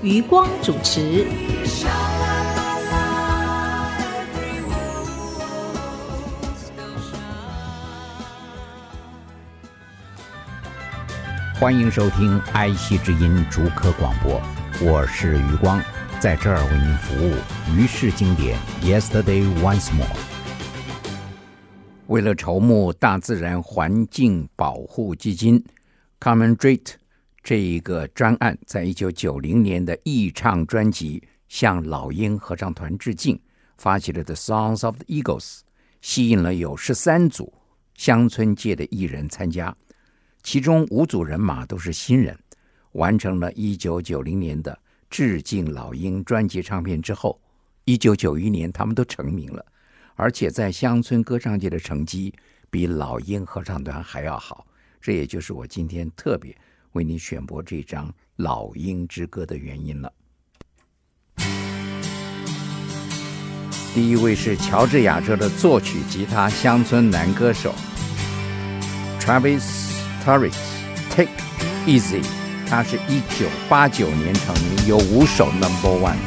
余光主持。欢迎收听爱惜之音逐科广播，我是余光，在这儿为您服务。于氏经典，Yesterday Once More。为了筹募大自然环境保护基金 Common Street 这一个专案，在一九九零年的艺唱专辑向老鹰合唱团致敬，发起了 The Songs of the Eagles，吸引了有十三组乡村界的艺人参加。其中五组人马都是新人，完成了一九九零年的致敬老鹰专辑唱片之后，1991年他们都成名了，而且在乡村歌唱界的成绩比老鹰合唱团还要好。这也就是我今天特别为你选播这张《老鹰之歌》的原因了。第一位是乔治亚州的作曲吉他乡村男歌手 Travis。Turris Take Easy，他是一九八九年成名，有五首 Number One。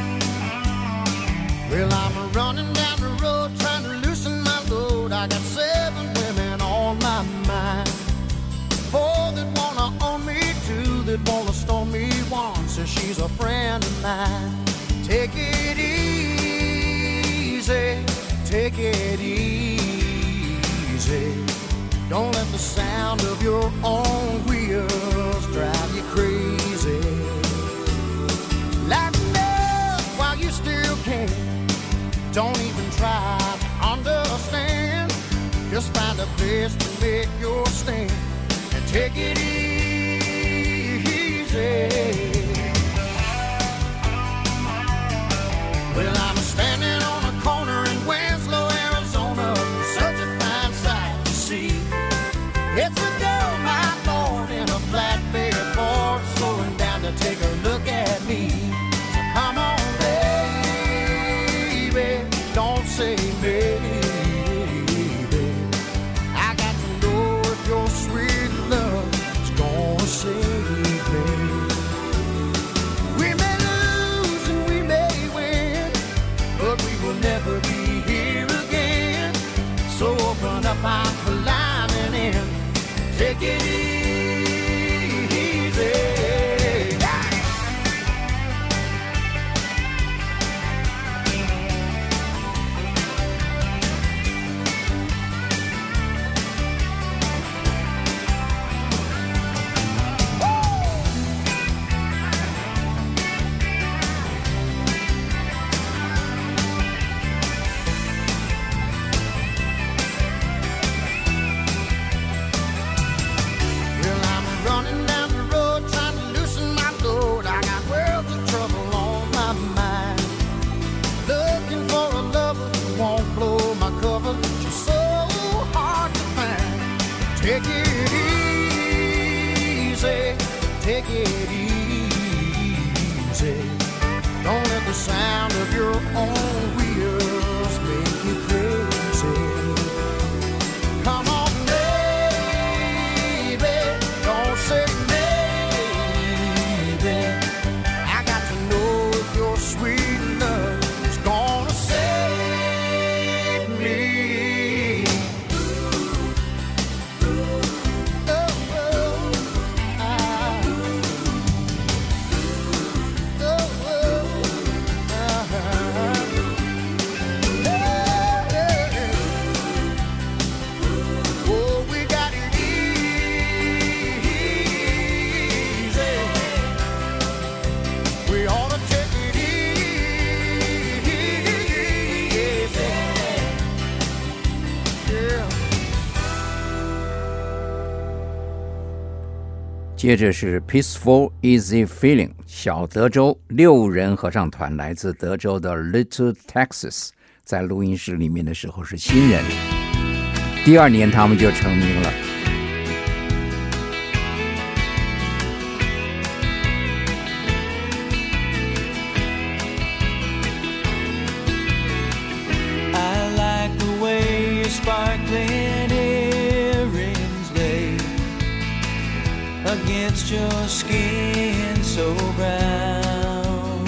A friend of mine. Take it easy, take it easy. Don't let the sound of your own wheels drive you crazy. Lighten up while you still can. Don't even try to understand. Just find a place to make your stand and take it easy. Well, 接着是 Peaceful Easy Feeling，小德州六人合唱团来自德州的 Little Texas，在录音室里面的时候是新人，第二年他们就成名了。Your skin so brown.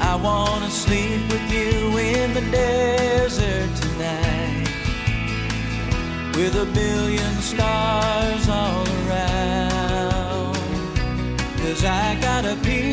I wanna sleep with you in the desert tonight, with a billion stars all around. Cause I got a peaceful,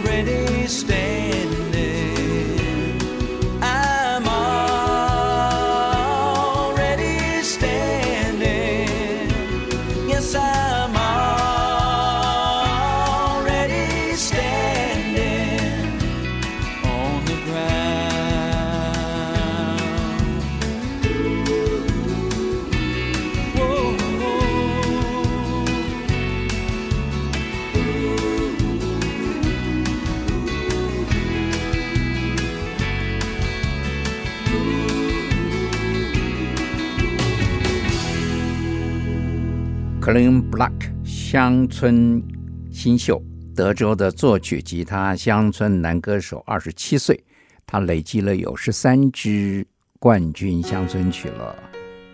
already standing. Clean Black 乡村新秀，德州的作曲吉他乡村男歌手，二十七岁，他累积了有十三支冠军乡村曲了。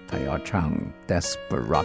他要唱《Desperado》。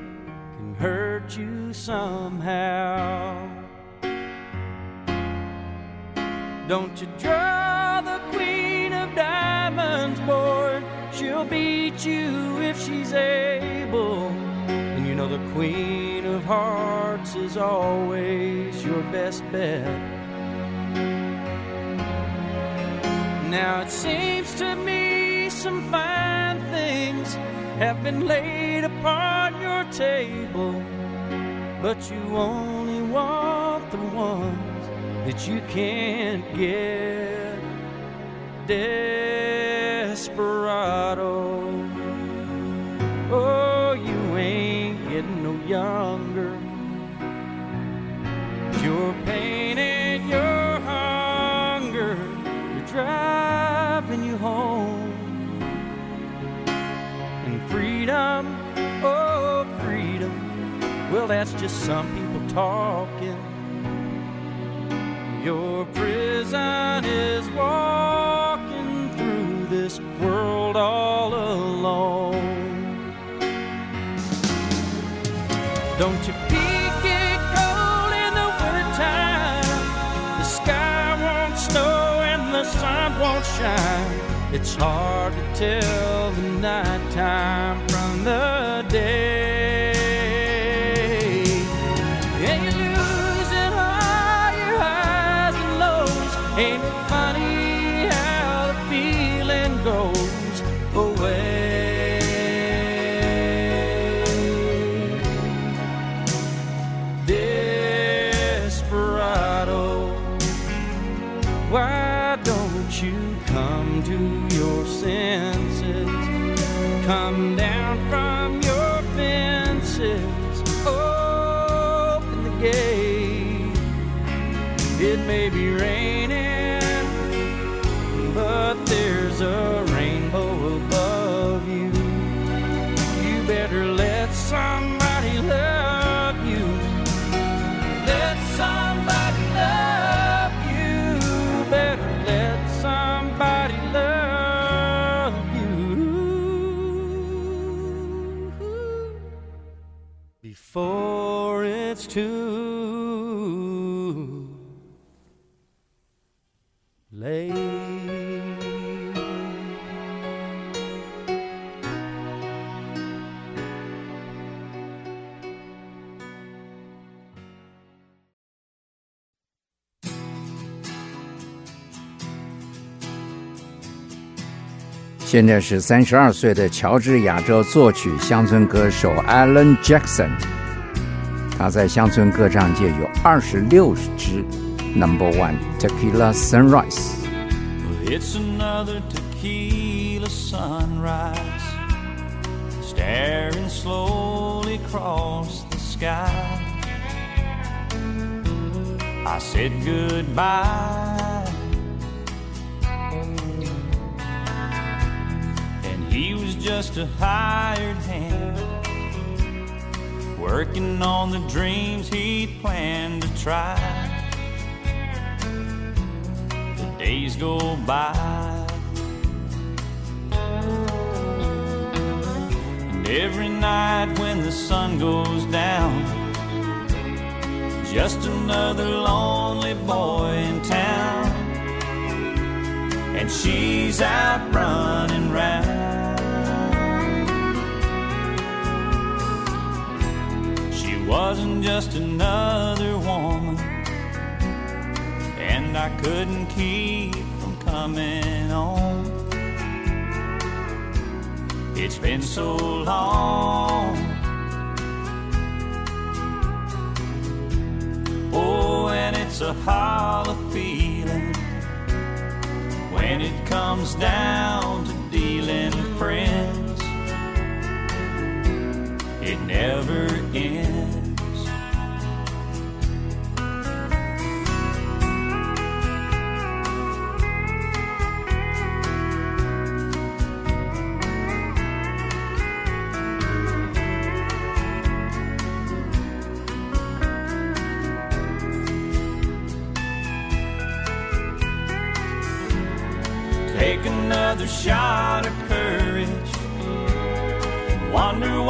hurt you somehow. Don't you draw the queen of diamonds, boy. She'll beat you if she's able. And you know the queen of hearts is always your best bet. Now it seems to me some fine have been laid upon your table, but you only want the ones that you can't get. Desperado. Oh, you ain't getting no younger. Your pain that's just some people talking. Your prison is walking through this world all alone. Don't you peek get cold in the wintertime? The sky won't snow and the sun won't shine. It's hard to tell the nighttime from the day. 现在是三十二岁的乔治亚州作曲乡村歌手 Alan Jackson，他在乡村歌唱界有二十六支 Number One Tequila Sunrise。 It's another tequila sunrise, staring slowly across the sky. I said goodbye, Just a hired hand, working on the dreams he'd planned to try The days go by. And every night when the sun goes down, just another lonely boy in town. And she's out running round. Wasn't just another woman and I couldn't keep from coming home. It's been so long. Oh, and it's a hollow feeling when it comes down to dealing friends. It never ends.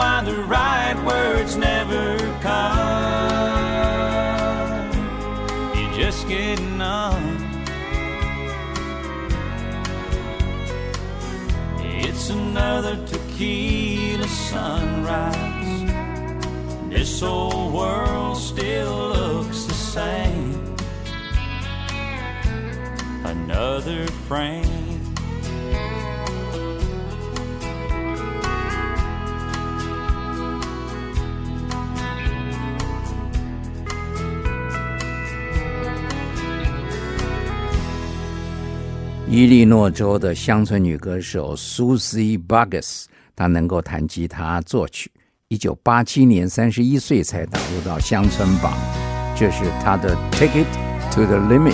why the right words never come. You just getting numb. It's another tequila sunrise. This old world still looks the same. Another frame 伊利诺州的乡村女歌手 Susie b u g g s 她能够弹吉他作曲。一九八七年，三十一岁才打入到乡村榜，这是她的《Ticket to the Limit》。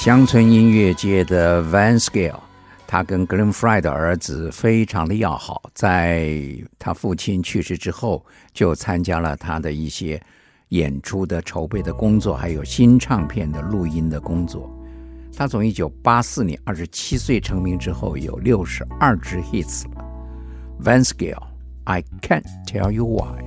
乡村音乐界的 Van Scale，他跟 Glenn Fry 的儿子非常的要好，在他父亲去世之后，就参加了他的一些演出的筹备的工作，还有新唱片的录音的工作。他从一九八四年二十七岁成名之后，有六十二支 hits 了。Van Scale，I can't tell you why。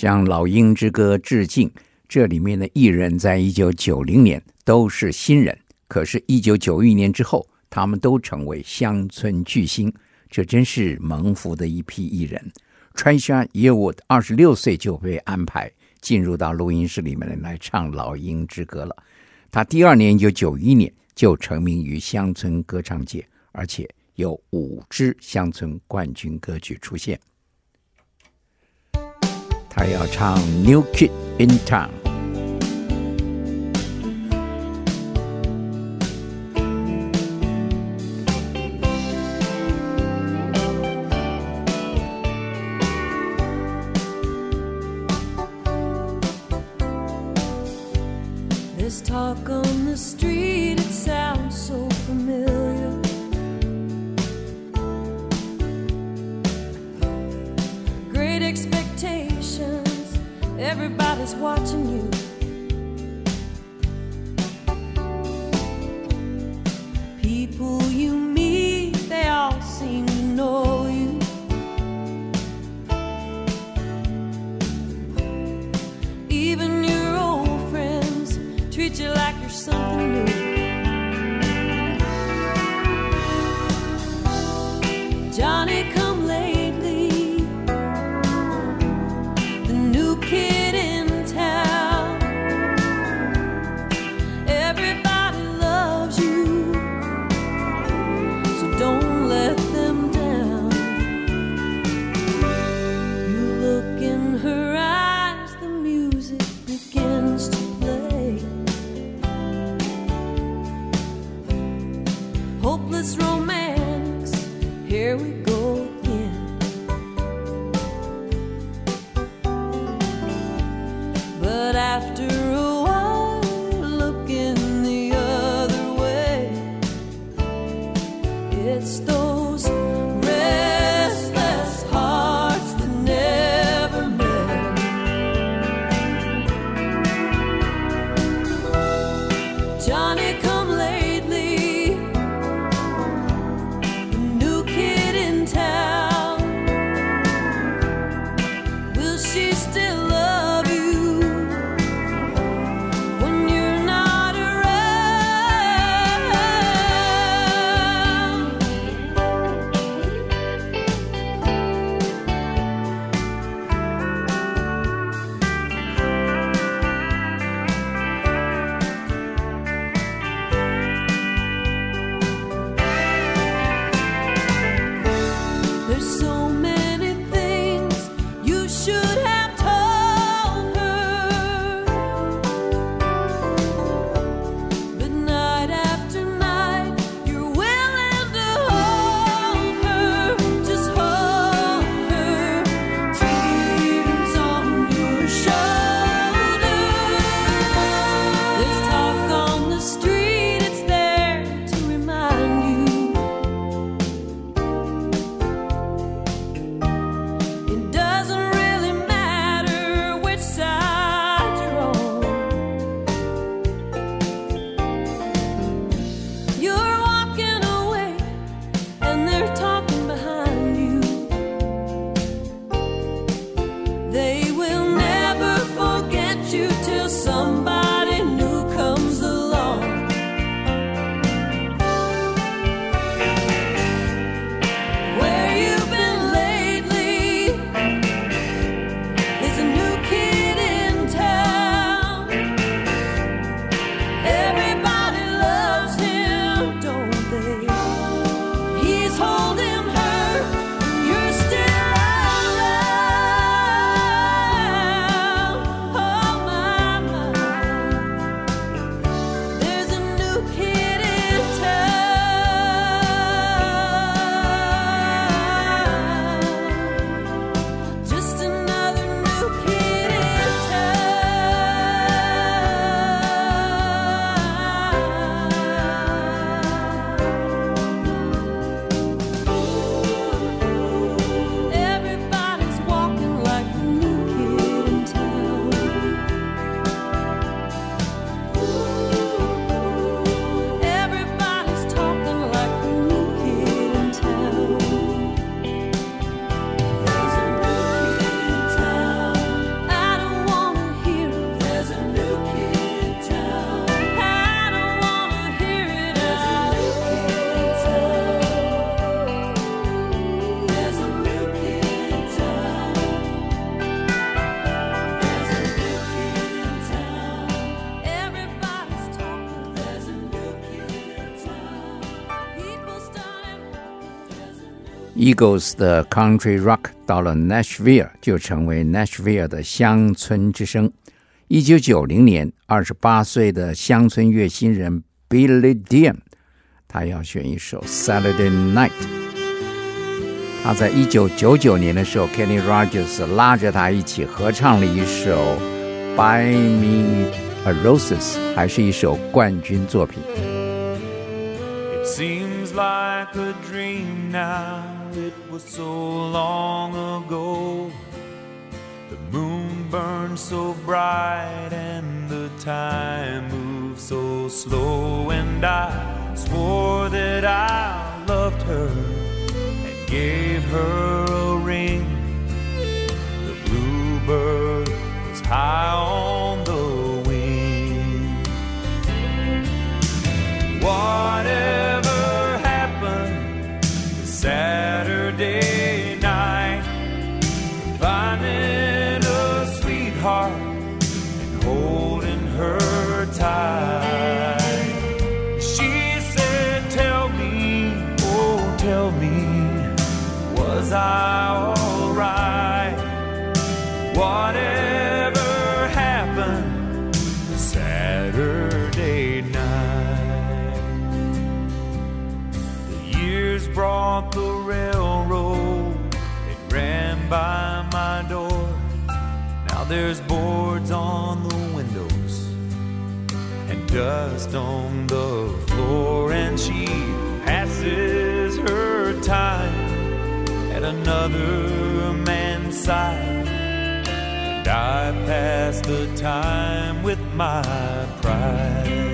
向老鹰之歌》致敬。这里面的艺人在一九九零年都是新人，可是，一九九一年之后，他们都成为乡村巨星，这真是蒙福的一批艺人。Trisha Yearwood 二十六岁就被安排进入到录音室里面来唱《老鹰之歌》了。他第二年，一九九一年就成名于乡村歌唱界，而且有五支乡村冠军歌曲出现。他要唱《New Kid in Town》。 Goes 的 Country Rock 到了 Nashville 就成为 Nashville 的乡村之声。一九九零年，二十八岁的乡村乐新人 Billy d i a n 他要选一首 Saturday Night。他在一九九九年的时候，Kenny Rogers 拉着他一起合唱了一首 Buy Me a Roses，还是一首冠军作品。It seems like a dream now. it was so long ago. The moon burned so bright and the time moved so slow. And I swore that I loved her and gave her a ring. The bluebird was high on the wing. Whatever. Alright? Whatever happened Saturday night? The years brought the railroad, it ran by my door. Now there's boards on the windows and dust on the floor, and she passes her time at another man's side. And I pass the time with my pride.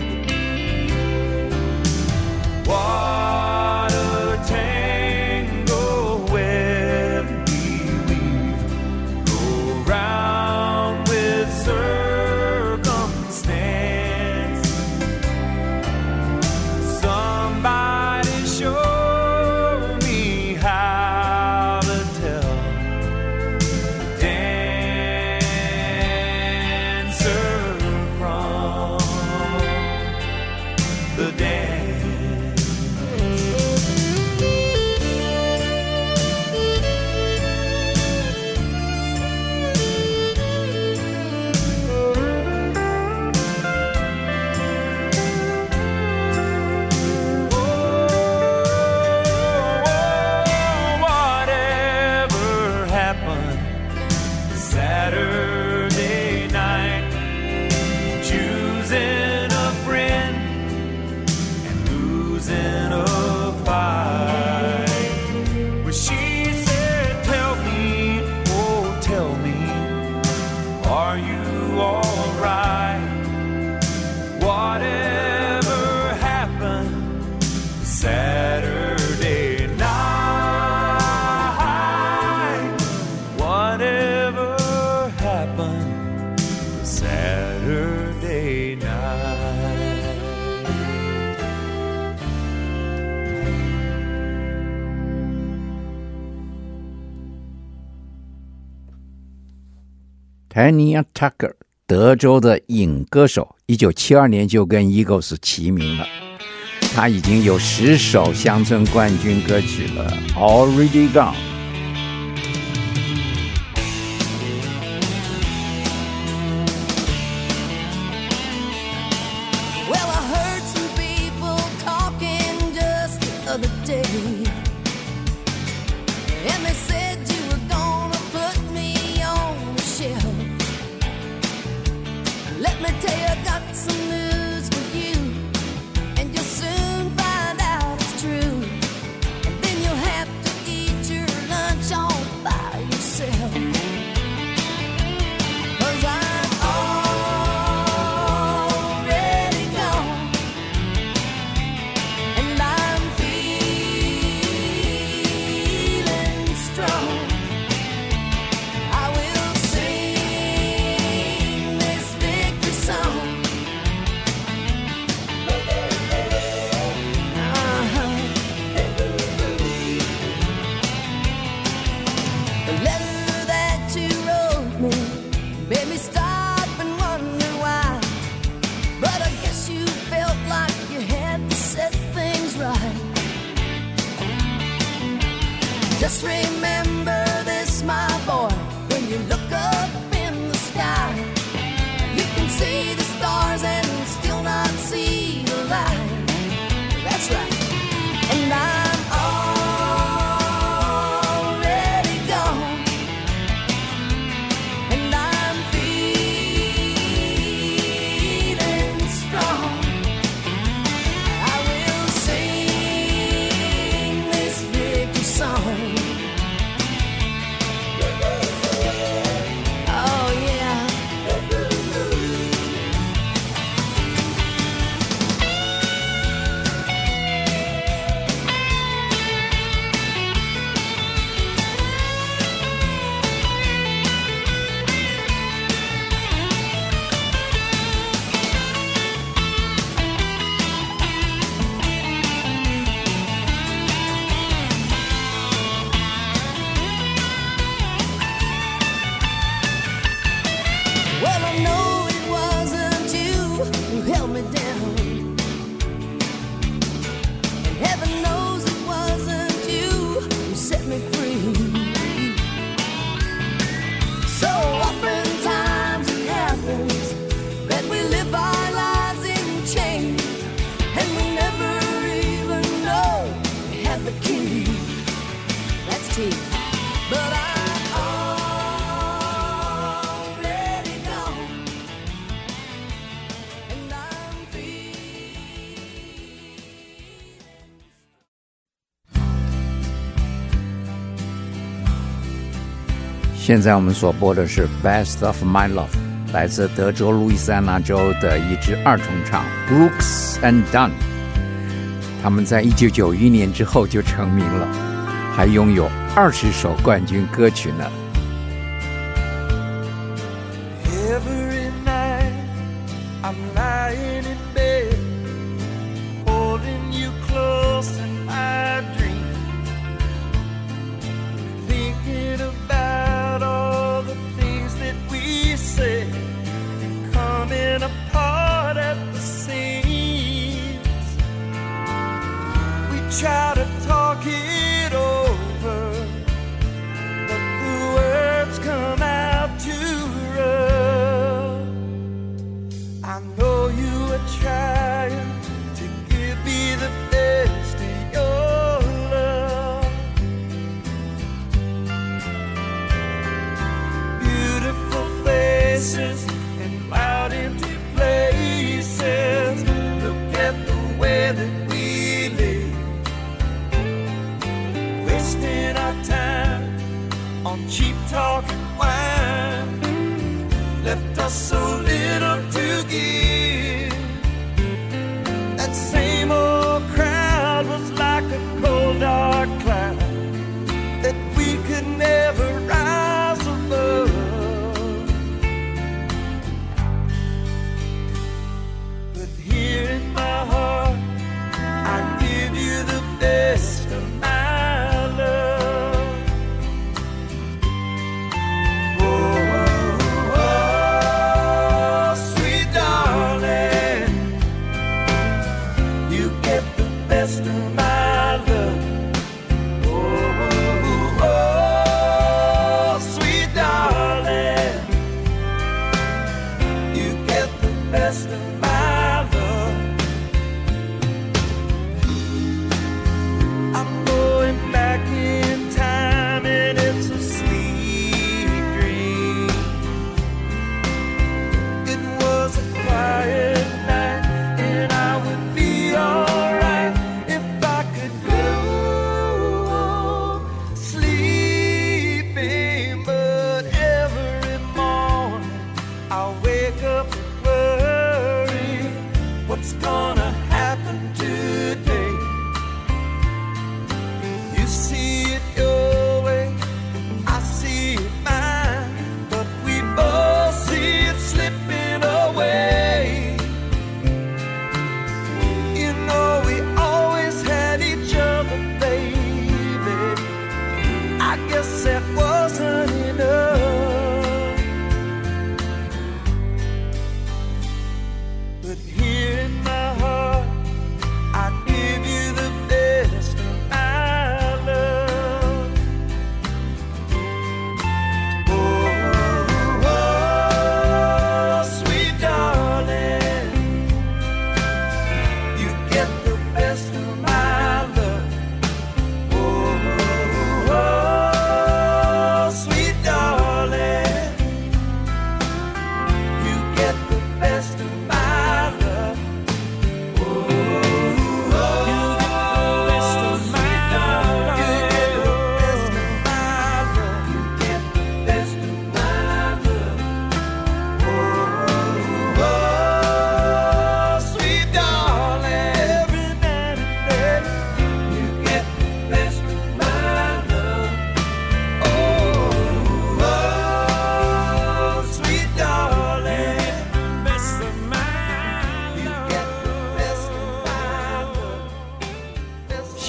Tanya Tucker，德州的影歌手，一九七二年就跟 Eagles 齐名了。他已经有十首乡村冠军歌曲了，Already Gone。现在我们所播的是《Best of My Love》，来自德州路易斯安那州的一支二重唱 Brooks and Dunn。他们在一九九一年之后就成名了，还拥有二十首冠军歌曲呢。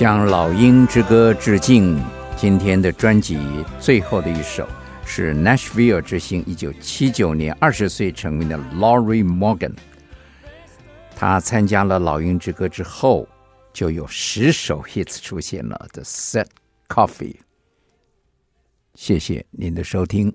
向《老鹰之歌》致敬。今天的专辑最后的一首是 Nashville 之星，一九七九年二十岁成名的 Laurie Morgan。他参加了《老鹰之歌》之后，就有十首 hits 出现了，《The Set Coffee》。谢谢您的收听。